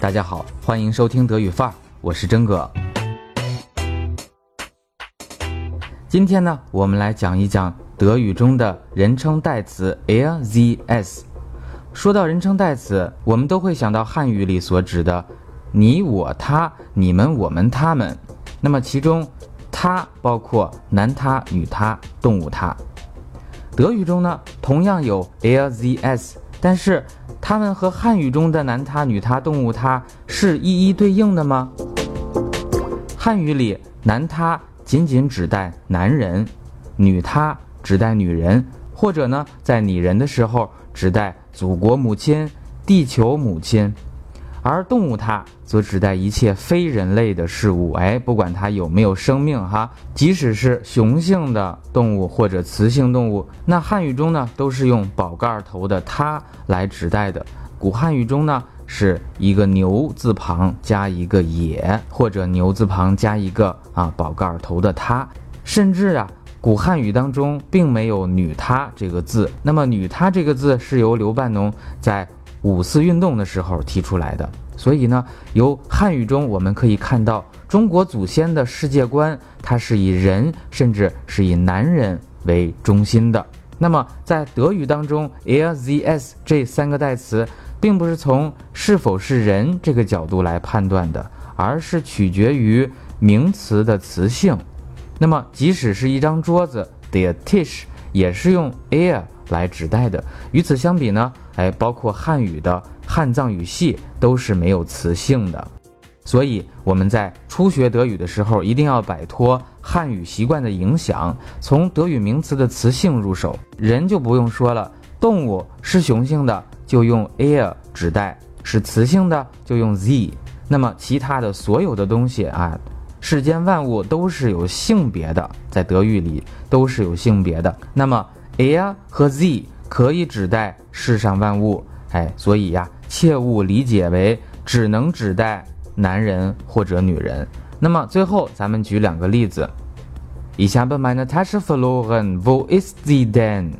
大家好，欢迎收听德语范儿，我是真哥。今天呢，我们来讲一讲德语中的人称代词 er、z、S。说到人称代词，我们都会想到汉语里所指的你、我、他、你们、我们、他们。那么其中，他包括男他、女他、动物他。德语中呢，同样有 er、z、s，但是。它们和汉语中的男他、女他、动物他是一一对应的吗？汉语里男他仅仅指代男人，女他指代女人，或者呢，在拟人的时候指代祖国母亲、地球母亲。而动物它则指代一切非人类的事物，哎，不管它有没有生命哈，即使是雄性的动物或者雌性动物，那汉语中呢都是用宝盖头的它来指代的。古汉语中呢是一个牛字旁加一个也，或者牛字旁加一个啊宝盖头的它，甚至啊古汉语当中并没有女她这个字。那么女她这个字是由刘半农在。五四运动的时候提出来的，所以呢，由汉语中我们可以看到中国祖先的世界观，它是以人甚至是以男人为中心的。那么在德语当中，er、z、s 这三个代词，并不是从是否是人这个角度来判断的，而是取决于名词的词性。那么即使是一张桌子，der Tisch 也是用 air。来指代的。与此相比呢，哎，包括汉语的汉藏语系都是没有词性的，所以我们在初学德语的时候，一定要摆脱汉语习惯的影响，从德语名词的词性入手。人就不用说了，动物是雄性的就用 air 指代，是雌性的就用 z。那么其他的所有的东西啊，世间万物都是有性别的，在德语里都是有性别的。那么 er 和 z 可以指代世上万物，哎，所以呀，切勿理解为只能指代男人或者女人。那么最后，咱们举两个例子。Ich habe meine Tasche verloren. Wo ist sie denn?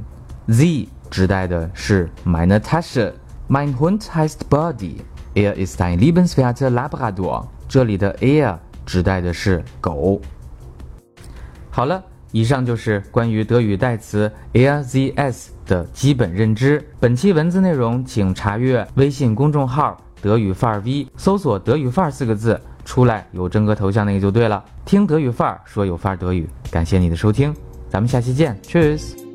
Z 指代的是 meine Tasche. Mein Hund heißt Birdie. Er ist ein liebenswerter Labrador. 这里的 er 指代的是狗。好了。以上就是关于德语代词 er、sie、es 的基本认知。本期文字内容，请查阅微信公众号“德语范儿 V”，搜索“德语范儿”四个字，出来有真哥头像那个就对了。听德语范儿，说有范儿德语。感谢你的收听，咱们下期见，Cheers。